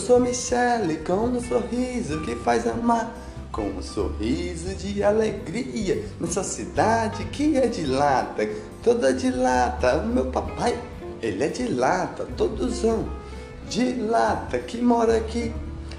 sou Michele com um sorriso que faz amar. Com um sorriso de alegria nessa cidade que é de lata, toda de lata. O meu papai, ele é de lata, todos são de lata que mora aqui.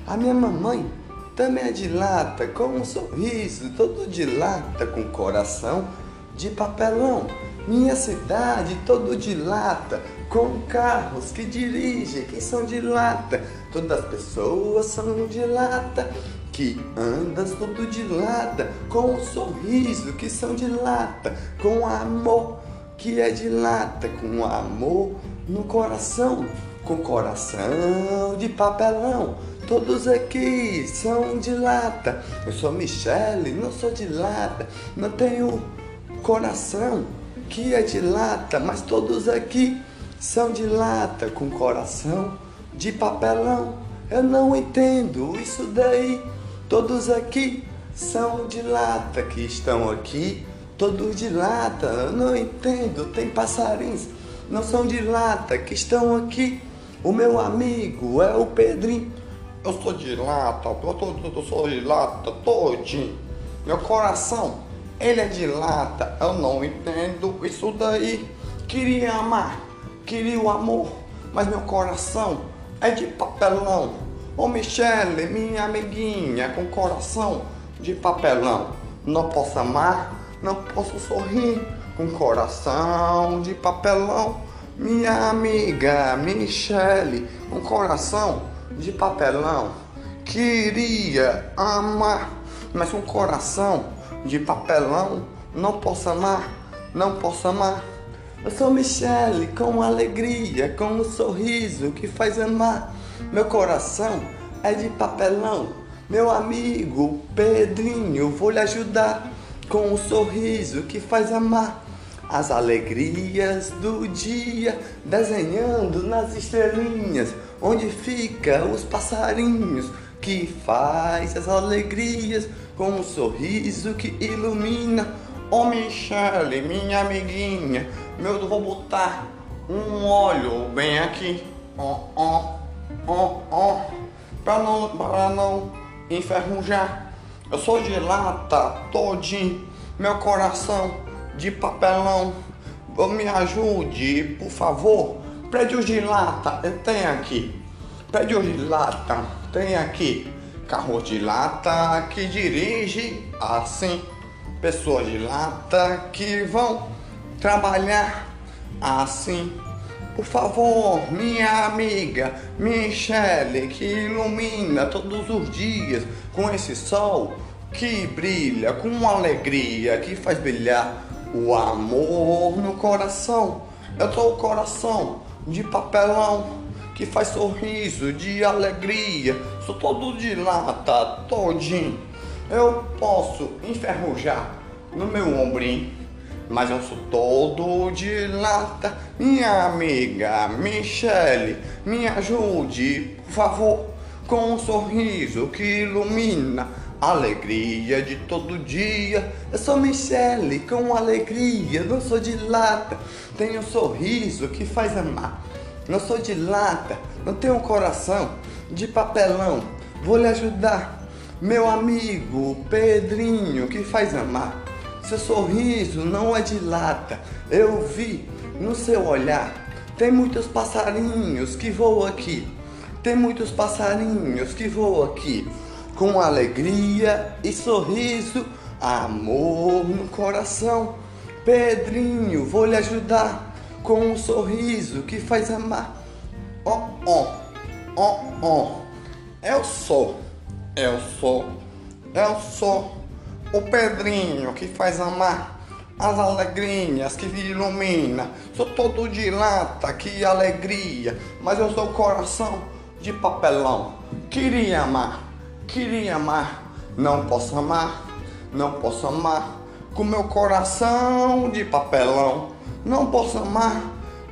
A minha mamãe também é de lata, com um sorriso todo de lata, com coração de papelão. Minha cidade todo de lata, com carros que dirigem, que são de lata. Todas as pessoas são de lata, que andas tudo de lata, com um sorriso que são de lata, com amor que é de lata, com amor no coração, com coração de papelão. Todos aqui são de lata. Eu sou Michele, não sou de lata, não tenho coração que é de lata, mas todos aqui são de lata com coração de papelão. Eu não entendo isso daí. Todos aqui são de lata que estão aqui, todos de lata. Eu não entendo. Tem passarinhos, não são de lata que estão aqui. O meu amigo é o Pedrinho. Eu sou de lata, eu, tô, eu sou de lata todinho. Meu coração ele é de lata, eu não entendo isso daí. Queria amar, queria o amor, mas meu coração é de papelão. Ô Michele, minha amiguinha, com coração de papelão. Não posso amar, não posso sorrir, com coração de papelão. Minha amiga Michele, com coração de papelão. Queria amar, mas com coração de papelão, não posso amar, não posso amar. Eu sou Michele com alegria, com um sorriso que faz amar. Meu coração é de papelão. Meu amigo Pedrinho, vou lhe ajudar com um sorriso que faz amar. As alegrias do dia desenhando nas estrelinhas, onde fica os passarinhos que faz as alegrias com um sorriso que ilumina. Oh Michele, minha amiguinha, meu vou botar um óleo bem aqui, ó, ó, ó, ó, para não, para não enferrujar. Eu sou de lata todinho, meu coração de papelão. Me ajude, por favor. Prédio de lata, tem aqui. Prédio de lata, tem aqui carro de lata que dirige assim, pessoas de lata que vão trabalhar assim. Por favor, minha amiga Michele, que ilumina todos os dias com esse sol que brilha com alegria, que faz brilhar o amor no coração. Eu sou o coração de papelão que faz sorriso de alegria. Sou todo de lata, todinho. Eu posso enferrujar no meu ombrinho, mas eu sou todo de lata. Minha amiga Michele, me ajude, por favor, com um sorriso que ilumina alegria de todo dia. Eu sou Michele com alegria, não sou de lata. Tenho um sorriso que faz amar não sou de lata, não tenho um coração de papelão. Vou lhe ajudar, meu amigo Pedrinho, que faz amar. Seu sorriso não é de lata, eu vi no seu olhar. Tem muitos passarinhos que voam aqui, tem muitos passarinhos que voam aqui, com alegria e sorriso, amor no coração. Pedrinho, vou lhe ajudar com um sorriso que faz amar. Ó, ó, ó, ó. Eu sou, eu sou, eu sou o Pedrinho que faz amar. As alegrinhas que ilumina. Sou todo de lata, que alegria. Mas eu sou coração de papelão. Queria amar, queria amar. Não posso amar, não posso amar. Com meu coração de papelão não posso amar,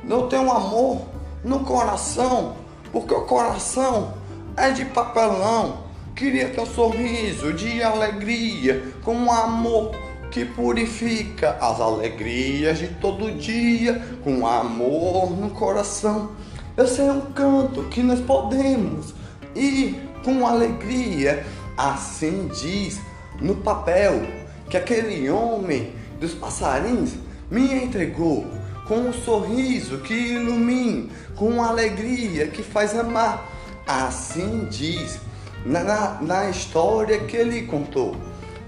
não tenho amor no coração, porque o coração é de papelão. Queria ter um sorriso de alegria, com um amor que purifica as alegrias de todo dia, com amor no coração. Eu sei um canto que nós podemos e com alegria, assim diz no papel que aquele homem dos passarinhos me entregou com um sorriso que ilumina, com alegria que faz amar. Assim diz na, na, na história que ele contou,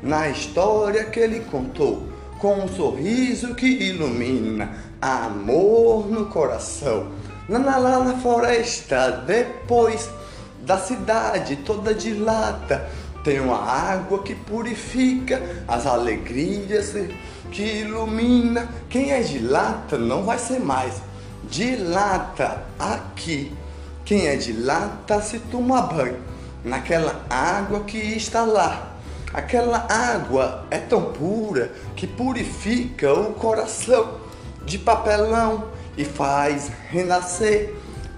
na história que ele contou, com um sorriso que ilumina, amor no coração. Lá na, lá na floresta, depois da cidade toda de lata, tem uma água que purifica as alegrias que ilumina. Quem é de lata não vai ser mais. De lata aqui. Quem é de lata se toma banho naquela água que está lá. Aquela água é tão pura que purifica o coração de papelão e faz renascer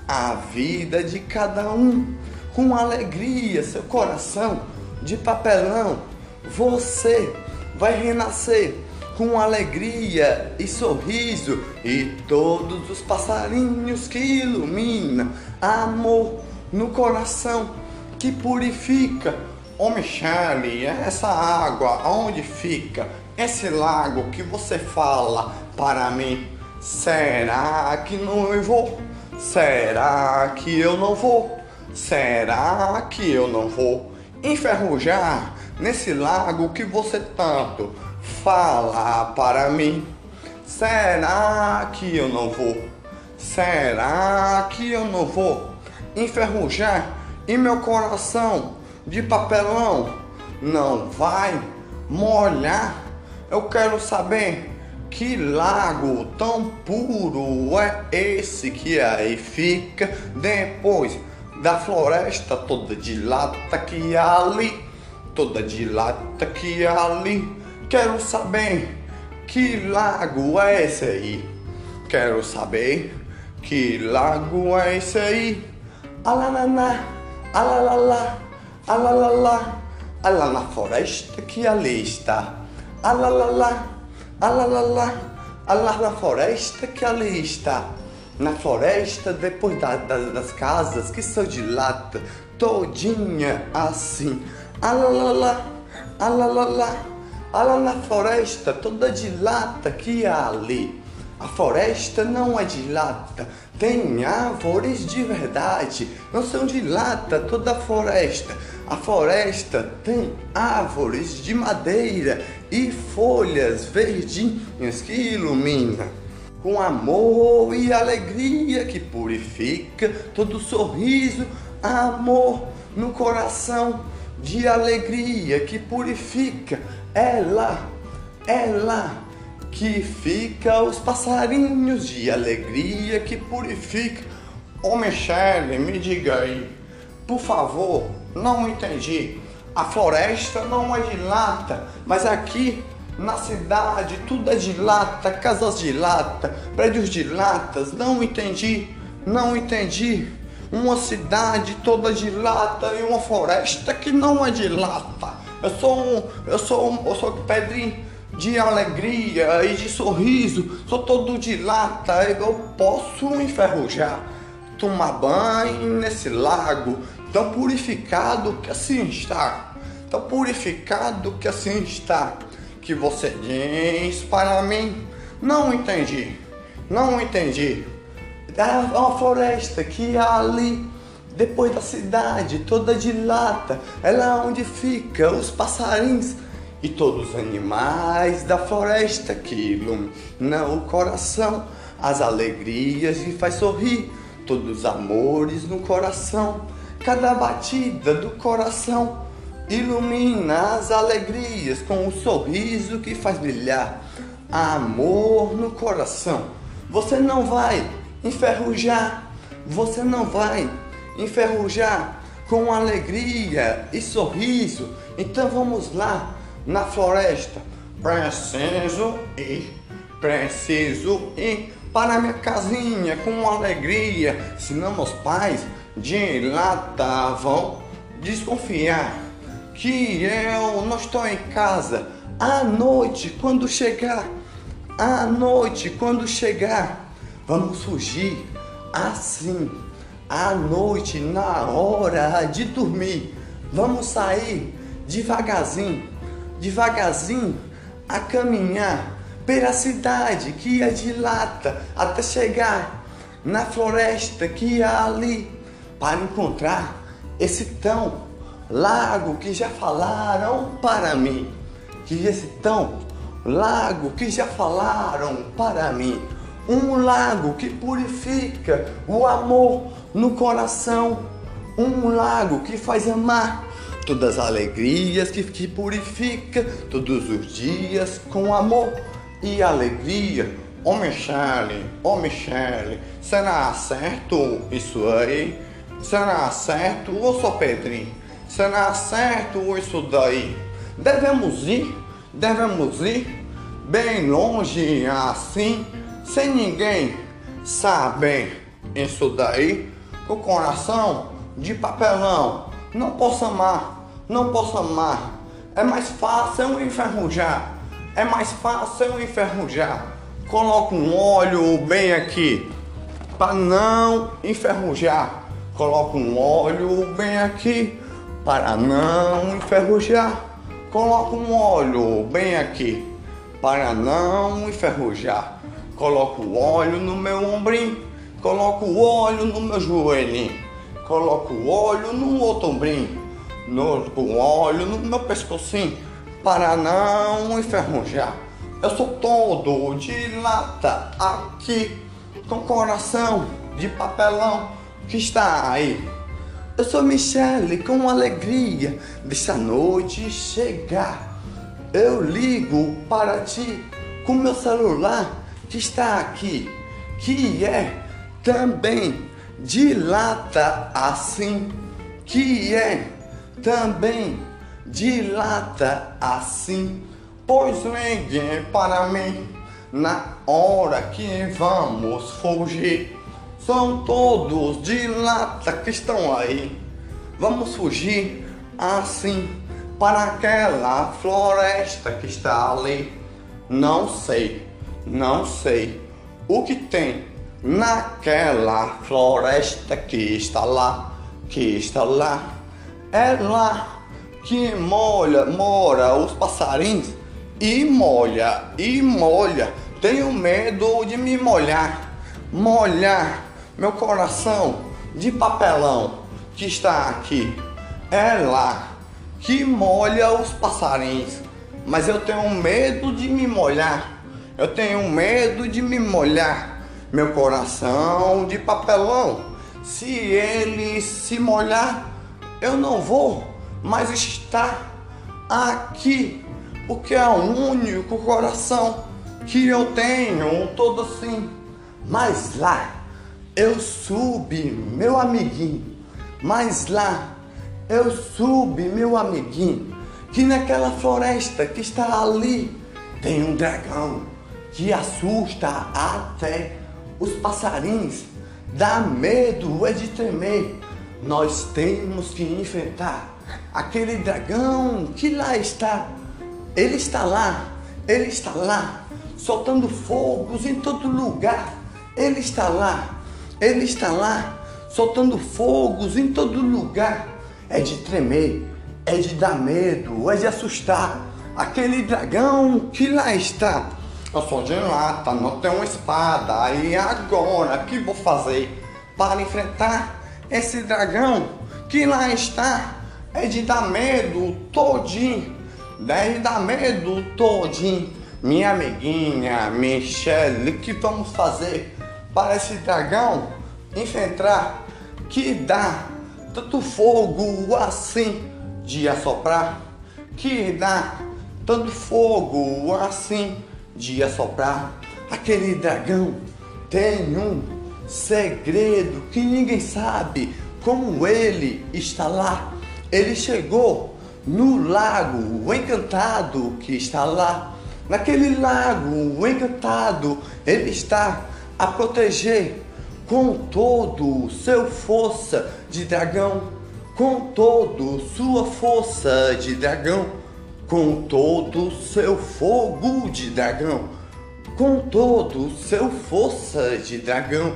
a vida de cada um com alegria, seu coração de papelão. Você vai renascer com alegria e sorriso e todos os passarinhos que iluminam amor no coração que purifica. Ô Michele, essa água onde fica? Esse lago que você fala para mim, será que não vou? Será que eu não vou? Será que eu não vou enferrujar nesse lago que você tanto fala para mim? Será que eu não vou? Será que eu não vou enferrujar e meu coração de papelão não vai molhar? Eu quero saber que lago tão puro é esse que aí fica depois da floresta toda de lata que ali, toda de lata que ali. Quero saber que lago é esse aí. Quero saber que lago é esse aí. Alananá, alalala, alalala, alá na floresta que ali está. Alalala, alalala, alá na floresta que ali está. Na floresta, depois da, da, das casas que são de lata, todinha assim. Alalala, alalala. Olha na floresta toda de lata que ali. A floresta não é de lata, tem árvores de verdade, não são de lata toda a floresta. A floresta tem árvores de madeira e folhas verdinhas que iluminam. Com amor e alegria que purifica todo sorriso, amor no coração de alegria que purifica é lá que fica os passarinhos de alegria que purifica. Ô Michele, me diga aí, por favor, não entendi. A floresta não é de lata, mas aqui na cidade tudo é de lata, casas de lata, prédios de latas. Não entendi, não entendi. Uma cidade toda de lata e uma floresta que não é de lata. Eu sou um, eu sou um, eu sou pedrinho de alegria e de sorriso. Sou todo de lata, eu posso enferrujar, tomar banho nesse lago tão purificado que assim está, tão purificado que assim está, que você diz para mim, não entendi, não entendi. É uma floresta que ali depois da cidade toda de lata, é onde fica os passarinhos e todos os animais da floresta que iluminam o coração, as alegrias e faz sorrir, todos os amores no coração, cada batida do coração ilumina as alegrias com o sorriso que faz brilhar amor no coração. Você não vai enferrujar, você não vai enferrujar com alegria e sorriso. Então vamos lá na floresta. Preciso ir, preciso ir para minha casinha com alegria, senão meus pais de vão desconfiar que eu não estou em casa. À noite, quando chegar, à noite, quando chegar, vamos fugir assim à noite, na hora de dormir. Vamos sair devagarzinho, devagarzinho a caminhar pela cidade que é de lata até chegar na floresta que há ali para encontrar esse tão lago que já falaram para mim, que esse tão lago que já falaram para mim, um lago que purifica o amor no coração, um lago que faz amar todas as alegrias que, que purifica todos os dias com amor e alegria. Ô oh, Michele, ô oh, Michele, será certo isso aí? Será certo, ô só Pedrinho? Será certo isso daí? Devemos ir, devemos ir bem longe assim, sem ninguém saber isso daí, com o coração de papelão. Não posso amar, não posso amar. É mais fácil eu enferrujar é mais fácil eu enferrujar. Coloco um óleo bem aqui para não enferrujar. Coloco um óleo bem aqui para não enferrujar. Coloco um óleo bem aqui para não enferrujar. Coloco o óleo no meu ombrinho, coloco o óleo no meu joelhinho, coloco óleo no ombrinho, no, o óleo no meu pescocinho para não enferrujar. Eu sou todo de lata aqui, com coração de papelão que está aí. Eu sou Michele, com alegria desta noite chegar. Eu ligo para ti com meu celular que está aqui, que é também de lata assim, que é também dilata assim, pois ninguém para mim na hora que vamos fugir. São todos de lata que estão aí. Vamos fugir assim para aquela floresta que está ali. Não sei, não sei o que tem naquela floresta que está lá, que está lá. É lá que molha, mora os passarinhos e molha, e molha. Tenho medo de me molhar, molhar meu coração de papelão que está aqui. É lá que molha os passarinhos, mas eu tenho medo de me molhar. Eu tenho medo de me molhar meu coração de papelão. Se ele se molhar, eu não vou mas está aqui, porque é o único coração que eu tenho, todo assim. Mas lá eu subi, meu amiguinho, mas lá eu subi, meu amiguinho, que naquela floresta que está ali tem um dragão que assusta até os passarinhos, dá medo, é de tremer. Nós temos que enfrentar aquele dragão que lá está, ele está lá, ele está lá, soltando fogos em todo lugar. Ele está lá, ele está lá, soltando fogos em todo lugar. É de tremer, é de dar medo, é de assustar. Aquele dragão que lá está. Eu sou de lata, não tenho espada. E agora, que vou fazer para enfrentar esse dragão que lá está? é de dar medo todinho, é de dar medo todinho. Minha amiguinha Michelle, que vamos fazer para esse dragão enfrentar que dá tanto fogo assim de assoprar, que dá tanto fogo assim de assoprar. Aquele dragão tem um segredo que ninguém sabe como ele está lá ele chegou no lago encantado que está lá. Naquele lago encantado, ele está a proteger com todo seu força de dragão, com todo sua força de dragão, com todo seu fogo de dragão, com todo seu força de dragão,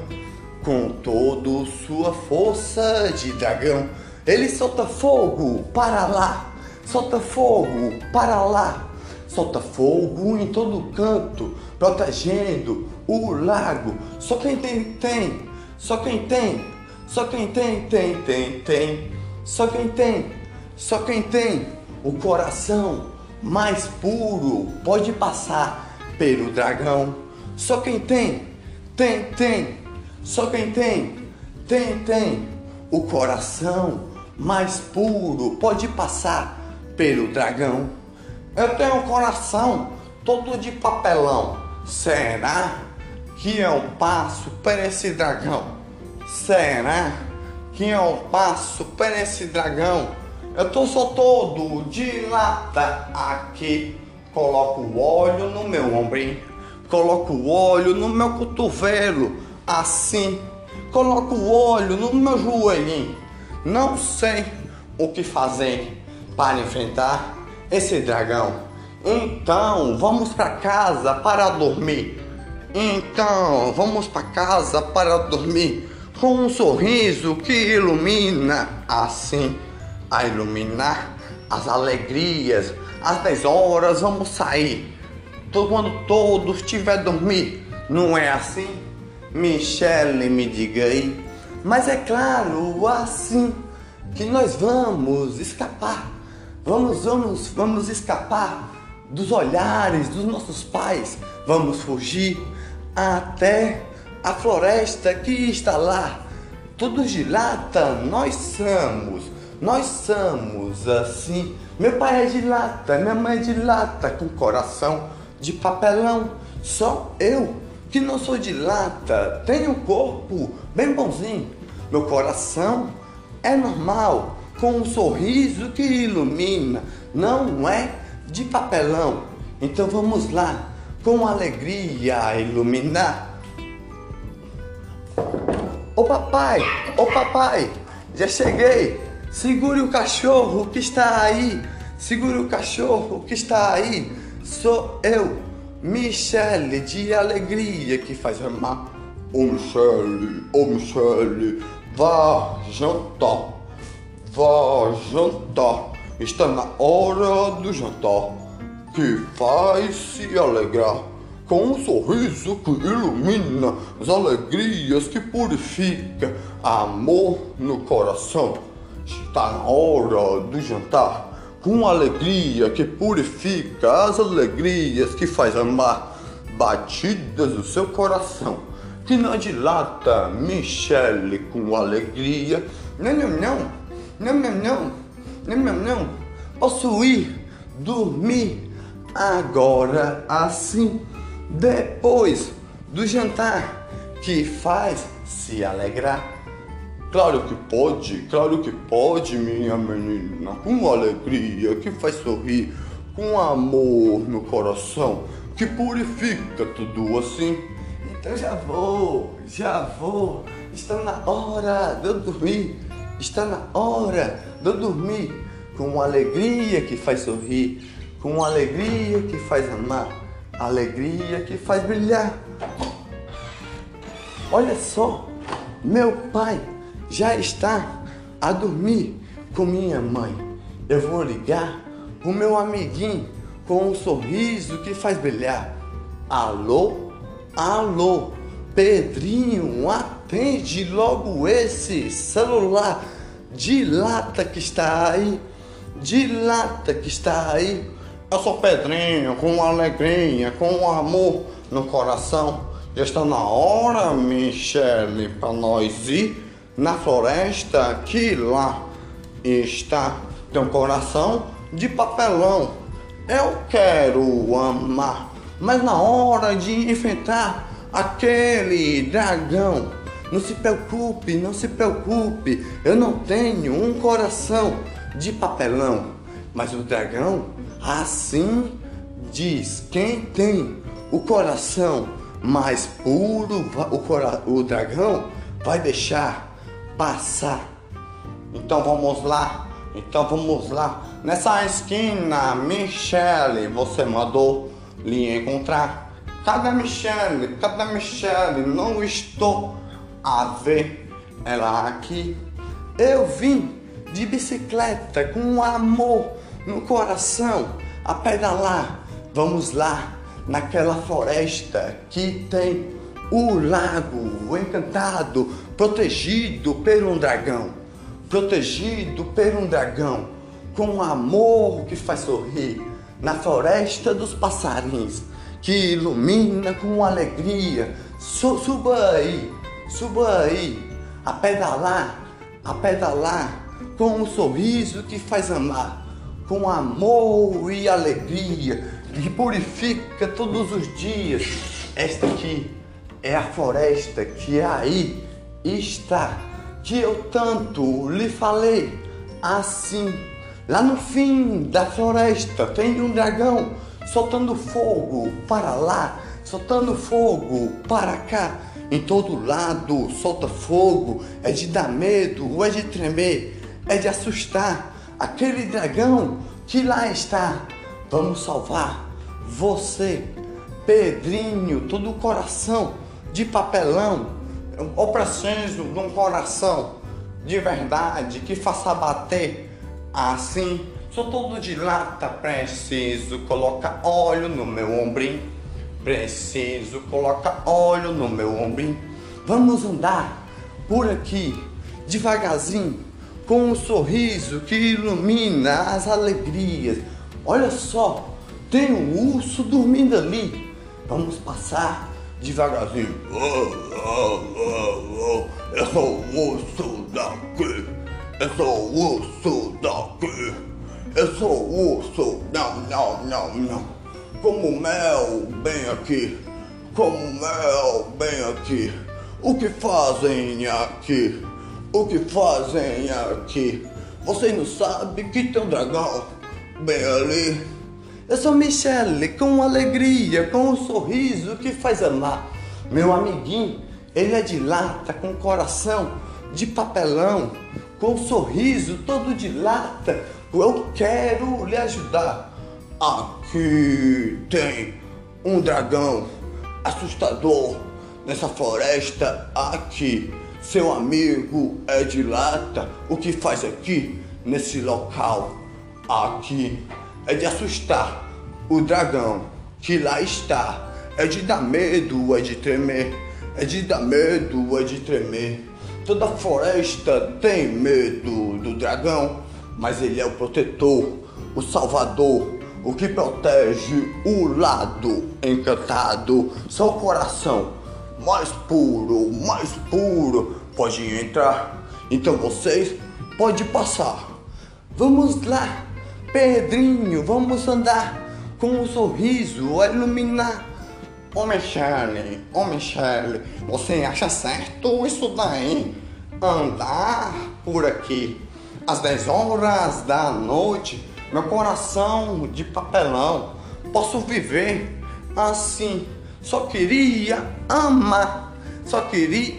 com toda sua força de dragão. Ele solta fogo para lá, solta fogo para lá, solta fogo em todo canto, protegendo o lago. Só quem tem, tem, só quem tem, só quem tem, tem, tem, tem, só quem tem, só quem tem o coração mais puro pode passar pelo dragão. Só quem tem, tem, tem, só quem tem, tem, tem o coração mais puro pode passar pelo dragão. Eu tenho um coração todo de papelão. Será que eu passo por esse dragão? Será que eu passo por esse dragão? Eu tô só todo de lata aqui. Coloco o óleo no meu ombrinho, coloco o óleo no meu cotovelo, assim. Coloco o óleo no meu joelhinho. Não sei o que fazer para enfrentar esse dragão. Então, vamos para casa para dormir. Então, vamos para casa para dormir com um sorriso que ilumina assim a iluminar as alegrias. Às 10 horas vamos sair. Quando todos estiver dormir, não é assim? Michele, me diga aí. Mas é claro, assim que nós vamos escapar. Vamos, vamos, vamos escapar dos olhares dos nossos pais. Vamos fugir até a floresta que está lá. Todos de lata nós somos nós somos assim. Meu pai é de lata, minha mãe é de lata, com coração de papelão. Só eu, que não sou de lata, tenho um corpo bem bonzinho. Meu coração é normal, com um sorriso que ilumina, não é de papelão. Então vamos lá, com alegria iluminar. Ô papai, ô papai, já cheguei. Segure o cachorro que está aí. Segure o cachorro que está aí. Sou eu, Michele, de alegria que faz amar. Ô Michele, ô Michele, vá jantar. Vá jantar. Está na hora do jantar. Que faz se alegrar com um sorriso que ilumina as alegrias que purifica amor no coração. Está na hora do jantar, com alegria que purifica as alegrias que faz amar, batidas do seu coração, que não dilata Michele com alegria. Não, não, não, não, não, não, não, não, não. Posso ir dormir agora assim, depois do jantar que faz se alegrar. Claro que pode, claro que pode, minha menina, com alegria que faz sorrir, com amor no coração, que purifica tudo assim. Então já vou, já vou, está na hora de eu dormir, está na hora de eu dormir, com alegria que faz sorrir, com alegria que faz amar, alegria que faz brilhar. Olha só, meu pai já está a dormir com minha mãe. Eu vou ligar o meu amiguinho com um sorriso que faz brilhar. Alô? Alô? Pedrinho, atende logo esse celular de lata que está aí. De lata que está aí. Eu sou Pedrinho, com alegria, com amor no coração. Já está na hora, Michele, para nós ir na floresta que lá está. Tem um coração de papelão. Eu quero amar, mas na hora de enfrentar aquele dragão, não se preocupe, não se preocupe. Eu não tenho um coração de papelão, mas o dragão assim diz: quem tem o coração mais puro, o, cora o dragão vai deixar passar. Então vamos lá, então vamos lá. Nessa esquina, Michele, você mandou lhe encontrar. Cadê Michele? Cadê Michele? Não estou a ver ela aqui. Eu vim de bicicleta com amor no coração a pedalar. Vamos lá naquela floresta que tem o lago encantado, protegido por um dragão, protegido por um dragão, com amor que faz sorrir, na floresta dos passarinhos, que ilumina com alegria. Suba aí, suba aí, a pedalar, a pedalar, com um sorriso que faz amar, com amor e alegria, que purifica todos os dias. Esta aqui é a floresta que aí está, que eu tanto lhe falei. Assim, lá no fim da floresta tem um dragão soltando fogo para lá, soltando fogo para cá. Em todo lado solta fogo, é de dar medo, é de tremer, é de assustar aquele dragão que lá está. Vamos salvar você, Pedrinho, todo o coração de papelão, preciso de um coração de verdade que faça bater assim. Sou todo de lata, preciso colocar óleo no meu ombrinho. Preciso colocar óleo no meu ombrinho. Vamos andar por aqui devagarzinho, com um sorriso que ilumina as alegrias. Olha só, tem um urso dormindo ali. Vamos passar devagarzinho. Eu sou o urso daqui. Eu sou o urso daqui. Eu sou o urso. Não, não, não, não. Como mel bem aqui. Como mel bem aqui. O que fazem aqui? O que fazem aqui? Vocês não sabem que tem um dragão bem ali. Eu sou Michele, com alegria, com um sorriso que faz amar. Meu amiguinho, ele é de lata, com coração de papelão, com um sorriso todo de lata. Eu quero lhe ajudar. Aqui tem um dragão assustador nessa floresta aqui. Seu amigo é de lata. O que faz aqui nesse local? Aqui é de assustar o dragão que lá está. É de dar medo, é de tremer. É de dar medo, é de tremer. Toda floresta tem medo do dragão, mas ele é o protetor, o salvador, o que protege o lado encantado. Só o coração mais puro, mais puro pode entrar. Então vocês podem passar. Vamos lá Pedrinho, vamos andar com um sorriso a iluminar. Ô Michele, ô Michele, você acha certo isso daí? Andar por aqui às 10 horas da noite, meu coração de papelão, posso viver assim. Só queria amar, só queria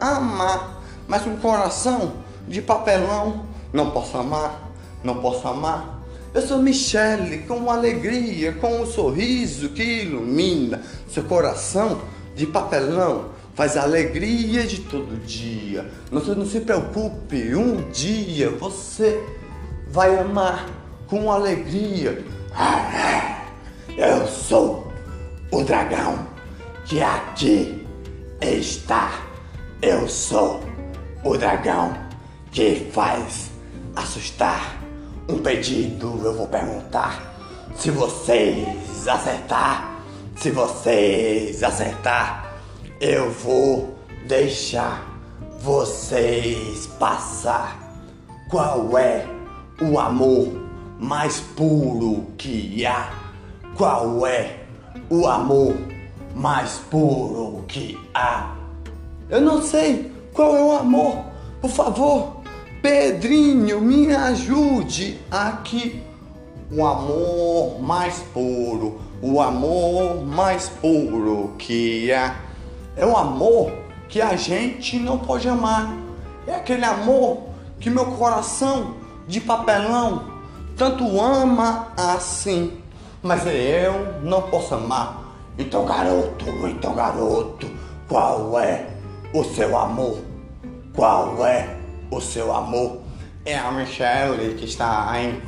amar, mas um coração de papelão não posso amar, não posso amar. Eu sou Michele, com alegria, com um sorriso que ilumina seu coração de papelão. Faz a alegria de todo dia. Não, não se preocupe, um dia você vai amar com alegria. Eu sou o dragão que aqui está. Eu sou o dragão que faz assustar um pedido eu vou perguntar. Se vocês acertar, se vocês acertar, eu vou deixar vocês passar. Qual é o amor mais puro que há? Qual é o amor mais puro que há? Eu não sei qual é o amor. Por favor, Pedrinho, me ajude aqui. O amor mais puro, o amor mais puro que há. É o amor que a gente não pode amar. É aquele amor que meu coração de papelão tanto ama assim. Mas eu não posso amar. Então, garoto, então, garoto, qual é o seu amor? Qual é o seu amor? É a Michelle que está aí.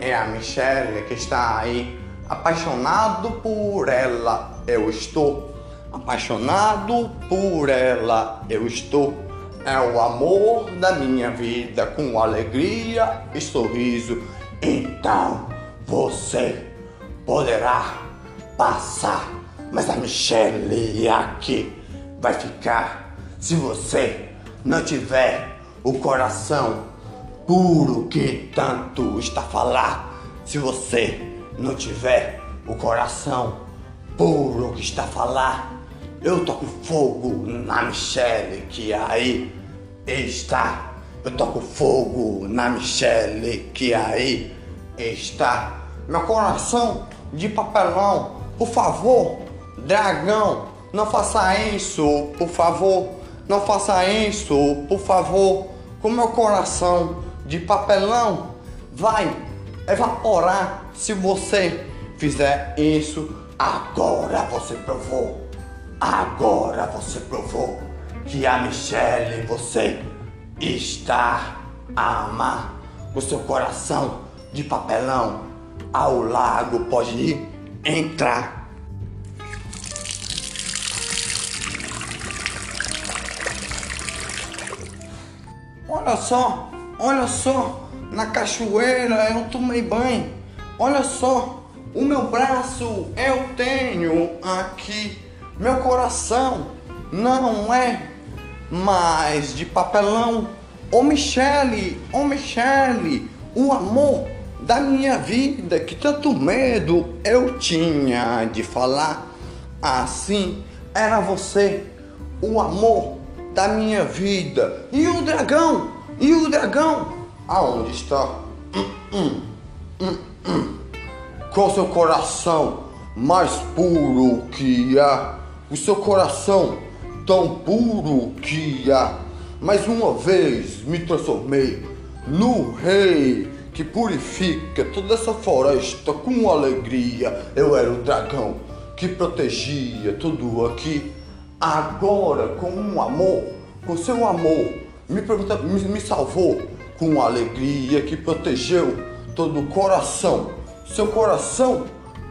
É a Michelle que está aí. Apaixonado por ela, eu estou. Apaixonado por ela, eu estou. É o amor da minha vida, com alegria e sorriso. Então você poderá passar, mas a Michelle aqui vai ficar se você não tiver o coração puro que tanto está a falar. Se você não tiver o coração puro que está a falar, eu toco fogo na Michelle que aí está. Eu toco fogo na Michelle que aí está. Meu coração de papelão, por favor, dragão, não faça isso, por favor. Não faça isso, por favor. Com meu coração de papelão vai evaporar se você fizer isso. Agora você provou. Agora você provou que a Michelle você está a amar. O seu coração de papelão ao lago pode entrar Olha só, olha só, na cachoeira eu tomei banho. Olha só, o meu braço eu tenho aqui. Meu coração não é mais de papelão. Ô Michele, ô Michele, o amor da minha vida que tanto medo eu tinha de falar assim era você, o amor da minha vida. E o dragão? E o dragão? Aonde está? Hum, hum, hum, hum. Com seu coração mais puro que há, o seu coração tão puro que há. Mais uma vez me transformei no rei que purifica toda essa floresta com alegria. Eu era o dragão que protegia tudo aqui agora com um amor, com seu amor, me, me, me salvou com alegria que protegeu todo o coração. Seu coração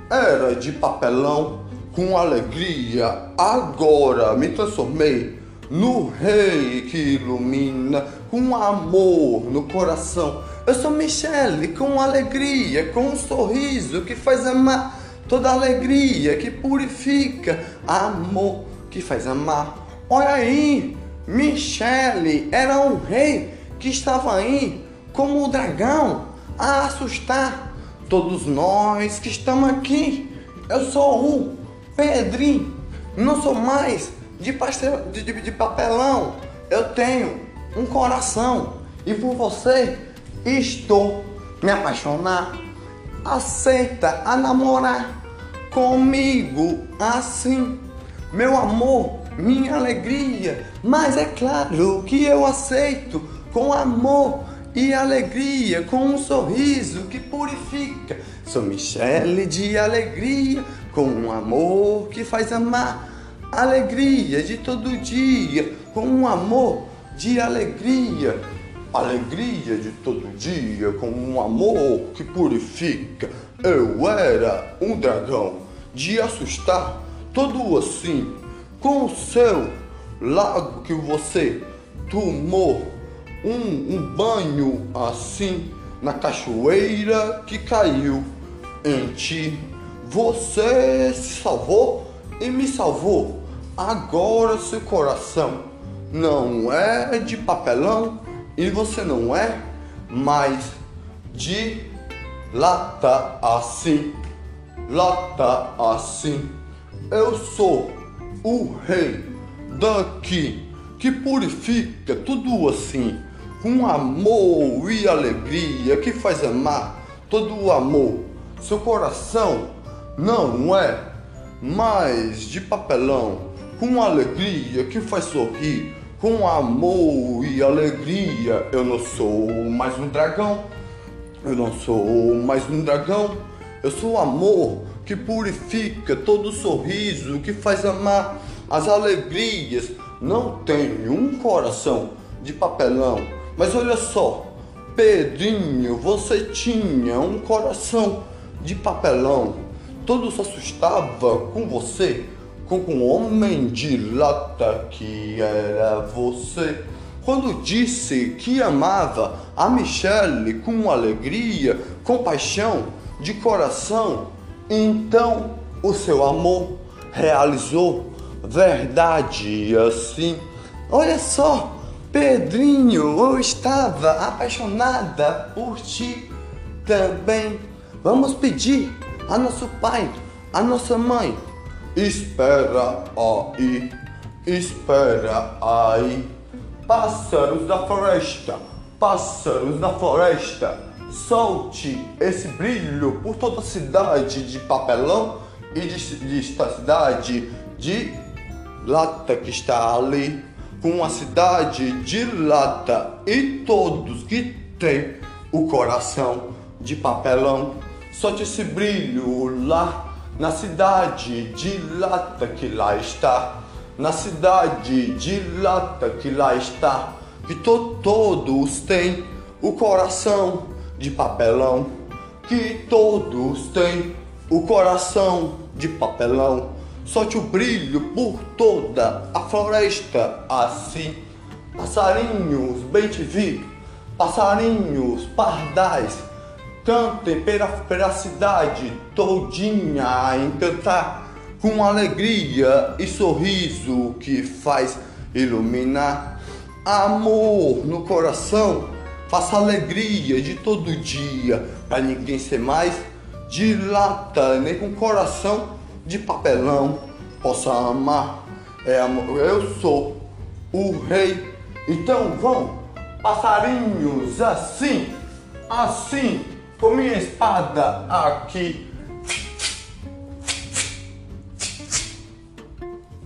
era de papelão, com alegria, agora me transformei no rei que ilumina com amor no coração. Eu sou Michele com alegria, com um sorriso que faz amar toda alegria que purifica amor que faz amar. Olha aí, Michele era um rei que estava aí como o dragão a assustar todos nós que estamos aqui. Eu sou o Pedrinho, não sou mais de, pastel, de, de, de papelão. Eu tenho um coração e por você estou me apaixonar. Aceita a namorar comigo assim meu amor, minha alegria. Mas é claro que eu aceito com amor e alegria, com um sorriso que purifica. Sou Michele de alegria, com um amor que faz amar. Alegria de todo dia, com um amor de alegria. Alegria de todo dia, com um amor que purifica. Eu era um dragão de assustar todo assim, com o seu lago que você tomou um, um banho assim na cachoeira que caiu em ti. Você se salvou e me salvou. Agora seu coração não é de papelão e você não é mais de lata assim, lata assim. Eu sou o rei daqui que purifica tudo assim com amor e alegria que faz amar todo o amor. Seu coração não é mais de papelão, com alegria que faz sorrir, com amor e alegria. Eu não sou mais um dragão, eu não sou mais um dragão, eu sou amor que purifica todo sorriso, que faz amar as alegrias não tenho um coração de papelão. Mas olha só, Pedrinho, você tinha um coração de papelão. Todos se assustavam com você, com um homem de lata que era você. Quando disse que amava a Michelle com alegria, com paixão, de coração, então o seu amor realizou verdade assim. Olha só, Pedrinho, eu estava apaixonada por ti também. Vamos pedir a nosso pai, a nossa mãe. Espera aí, espera aí. Pássaros da floresta, pássaros da floresta, solte esse brilho por toda a cidade de papelão e de, de cidade de lata que está ali com a cidade de lata e todos que têm o coração de papelão. Solte esse brilho lá na cidade de lata que lá está, na cidade de lata que lá está, que to todos têm o coração de papelão, que todos têm o coração de papelão solte o brilho por toda a floresta assim. Passarinhos bem te vi, passarinhos pardais, cantem pela, pela cidade todinha a encantar, com alegria e sorriso que faz iluminar. Amor no coração, faça alegria de todo dia, para ninguém ser mais de lata, nem com coração de papelão possa amar. É amor. Eu sou o rei. Então vão, passarinhos, assim, assim, com minha espada aqui.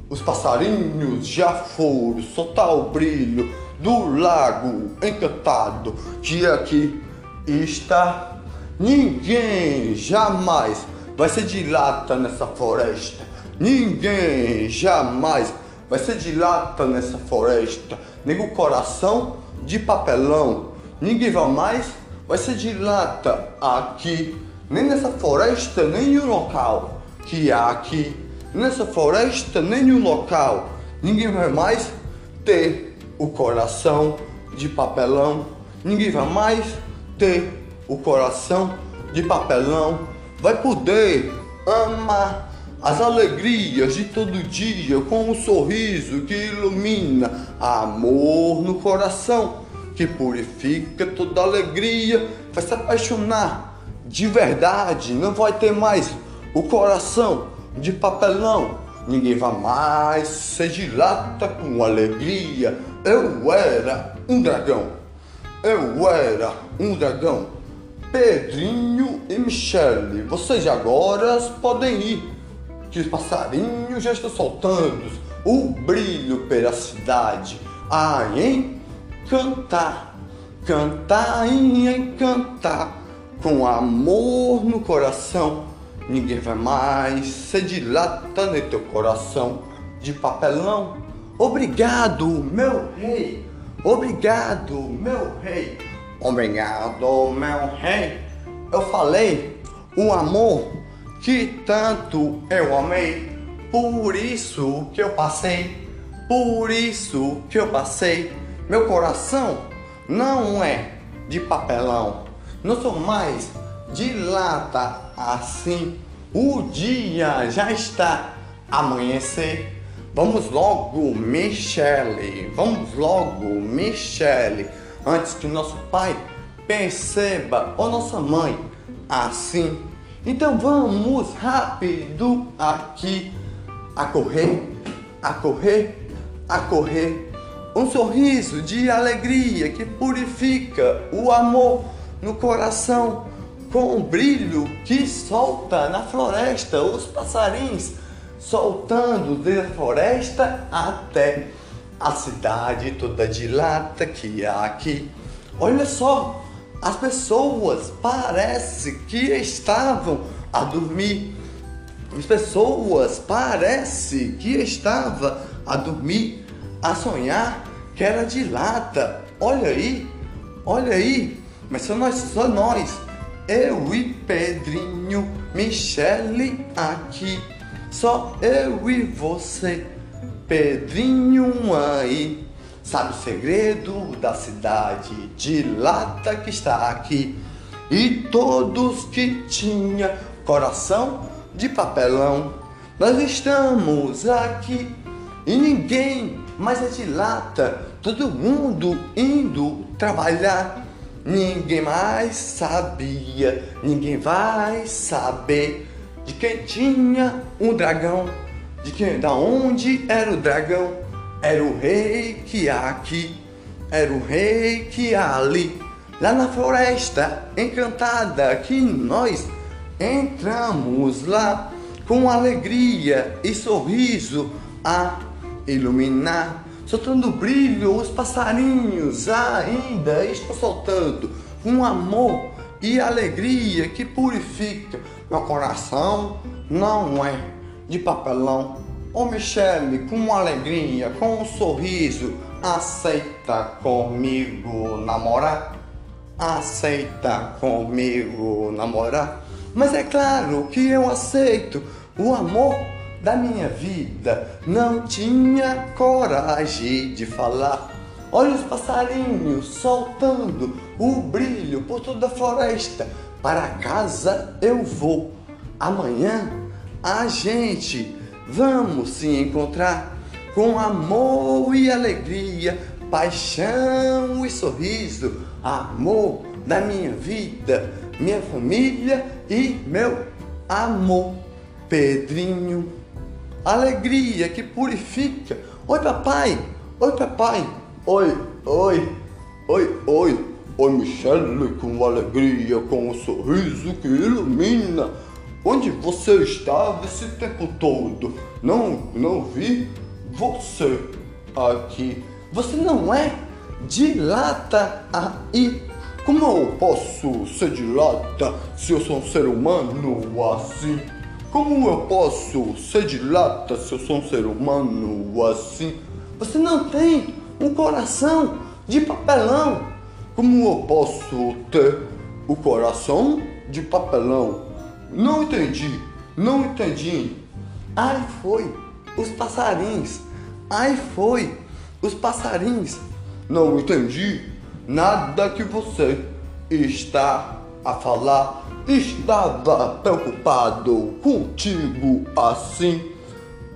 Os passarinhos já foram soltar o brilho do lago encantado que aqui está. Ninguém jamais vai ser de lata nessa floresta. Ninguém jamais vai ser de lata nessa floresta. Nem o coração de papelão. Ninguém vai mais vai ser de lata aqui. Nem nessa floresta, nem no local que há aqui. Nessa floresta, nem no local. Ninguém vai mais ter o coração de papelão. Ninguém vai mais ter o coração de papelão vai poder amar as alegrias de todo dia com um sorriso que ilumina amor no coração, que purifica toda alegria, vai se apaixonar de verdade, não vai ter mais o coração de papelão. Ninguém vai mais ser de lata com alegria. Eu era um dragão. Eu era um dragão. Pedrinho e Michele, vocês agora podem ir, que os passarinhos já estão soltando o brilho pela cidade a encantar, cantar e encantar, com amor no coração. Ninguém vai mais ser de lata no teu coração de papelão. Obrigado, meu rei. Obrigado, meu rei. Obrigado, meu rei. Eu falei um amor que tanto eu amei. Por isso que eu passei, por isso que eu passei. Meu coração não é de papelão, não sou mais de lata assim. O dia já está amanhecer. Vamos logo, Michele. Vamos logo, Michele antes que nosso pai perceba, ou nossa mãe, assim. Então vamos rápido aqui a correr, a correr, a correr. Um sorriso de alegria que purifica o amor no coração, com um brilho que solta na floresta os passarinhos, soltando da floresta até a cidade toda de lata que há aqui. Olha só, as pessoas parece que estavam a dormir. As pessoas parece que estava a dormir a sonhar que era de lata. Olha aí, olha aí, mas só nós, só nós, eu e Pedrinho, Michele aqui, só eu e você, Pedrinho aí. Sabe o segredo da cidade de lata que está aqui? E todos que tinha coração de papelão, nós estamos aqui e ninguém mais é de lata, todo mundo indo trabalhar. Ninguém mais sabia, ninguém vai saber de quem tinha um dragão, de quem, da onde era o dragão. Era o rei que há aqui, era o rei que há ali, lá na floresta encantada que nós entramos lá com alegria e sorriso a iluminar, soltando brilho, os passarinhos ainda estão soltando um amor e alegria que purifica meu coração. Não é de papelão Ô Michele, com alegria, com um sorriso, aceita comigo namorar? Aceita comigo namorar? Mas é claro que eu aceito o amor da minha vida. Não tinha coragem de falar. Olha os passarinhos soltando o brilho por toda a floresta. Para casa eu vou. Amanhã a gente Vamos se encontrar com amor e alegria, paixão e sorriso, amor da minha vida, minha família e meu amor. Pedrinho, alegria que purifica. Oi, papai. Oi, papai. Oi, oi, oi, oi. Oi, Michele, com alegria, com um sorriso que ilumina Onde você estava esse tempo todo? Não, não vi você aqui. Você não é de lata aí. Como eu posso ser de lata se eu sou um ser humano assim? Como eu posso ser de lata se eu sou um ser humano assim? Você não tem um coração de papelão. Como eu posso ter o coração de papelão? Não entendi, não entendi. Ai foi, os passarinhos. Ai foi, os passarinhos. Não entendi nada que você está a falar. Estava preocupado contigo assim.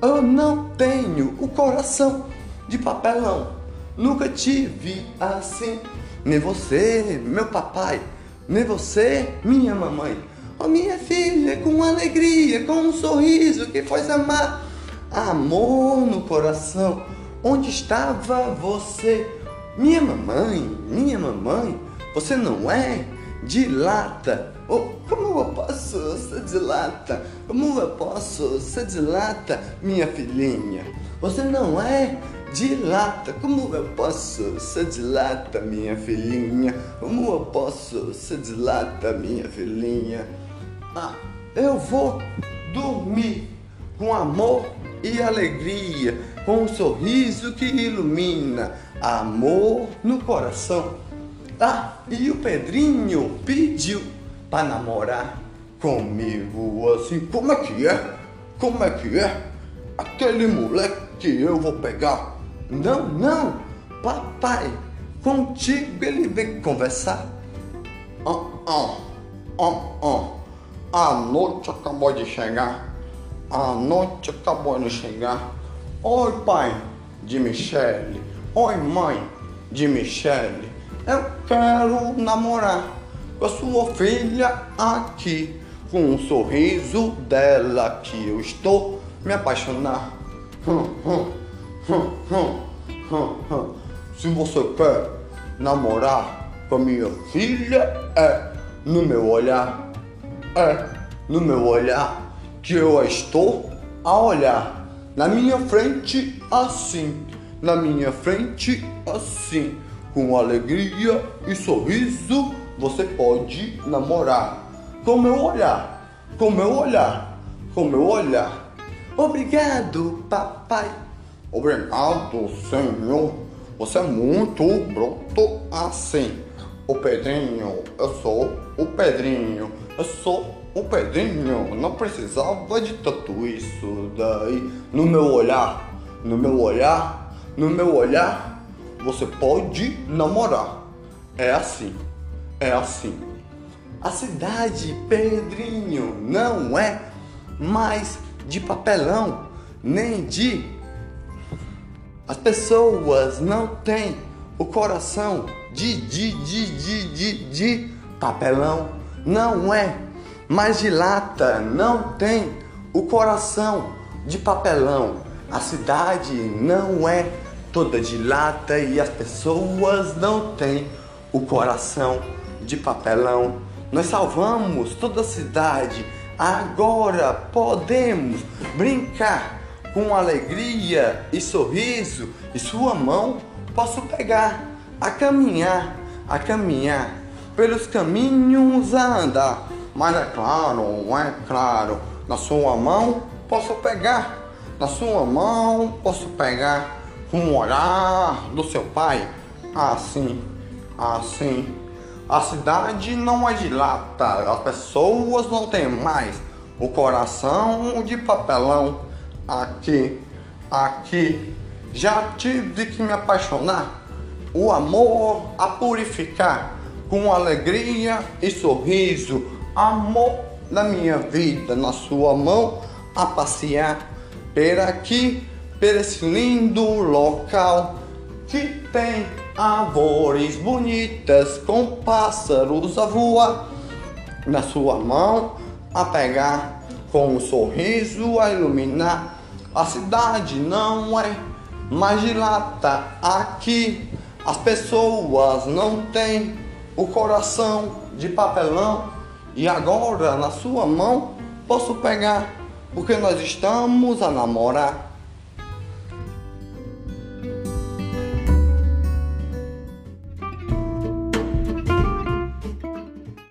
Eu não tenho o coração de papelão. Nunca tive assim. Nem você, meu papai, nem você, minha mamãe. Oh, minha filha, com alegria, com um sorriso que foi amar. Amor no coração, onde estava você? Minha mamãe, minha mamãe, você não é de lata. Oh, como eu posso ser de lata? Como eu posso ser de lata, minha filhinha? Você não é de lata. Como eu posso ser de lata, minha filhinha? Como eu posso ser de lata, minha filhinha? Ah, eu vou dormir com amor e alegria, com um sorriso que ilumina, amor no coração. Ah, e o Pedrinho pediu para namorar comigo assim. Como é que é? Como é que é? Aquele moleque que eu vou pegar. Não, não, papai, contigo ele vem conversar. Oh, oh, oh, oh. A noite acabou de chegar. A noite acabou de chegar. Oi, pai de Michele. Oi, mãe de Michele. Eu quero namorar com a sua filha aqui. Com um sorriso dela que eu estou me apaixonar. Se você quer namorar com a minha filha, é no meu olhar é no meu olhar que eu estou a olhar. Na minha frente, assim. Na minha frente, assim. Com alegria e sorriso, você pode namorar. Com meu olhar, com meu olhar, com meu olhar. Obrigado, papai. Obrigado, senhor. Você é muito bruto assim. O Pedrinho, eu sou o Pedrinho. Eu sou o Pedrinho. Não precisava de tanto isso daí. No meu olhar, no meu olhar, no meu olhar, você pode namorar. É assim, é assim. A cidade, Pedrinho, não é mais de papelão, nem de. As pessoas não têm o coração de, de, de, de, de, de papelão, não é mais de lata, não tem o coração de papelão. A cidade não é toda de lata e as pessoas não têm o coração de papelão. Nós salvamos toda a cidade. Agora podemos brincar com alegria e sorriso e sua mão posso pegar a caminhar, a caminhar pelos caminhos a andar. Mas é claro, é claro, na sua mão posso pegar, na sua mão posso pegar o olhar do seu pai, assim assim. A cidade não é as pessoas não têm mais o coração de papelão. Aqui, aqui, já tive que me apaixonar, o amor a purificar, com alegria e sorriso, amor da minha vida na sua mão a passear, por aqui, por esse lindo local que tem árvores bonitas com pássaros a voar. Na sua mão a pegar com um sorriso a iluminar a cidade não é mais de lata aqui. As pessoas não têm o coração de papelão. E agora na sua mão posso pegar porque nós estamos a namorar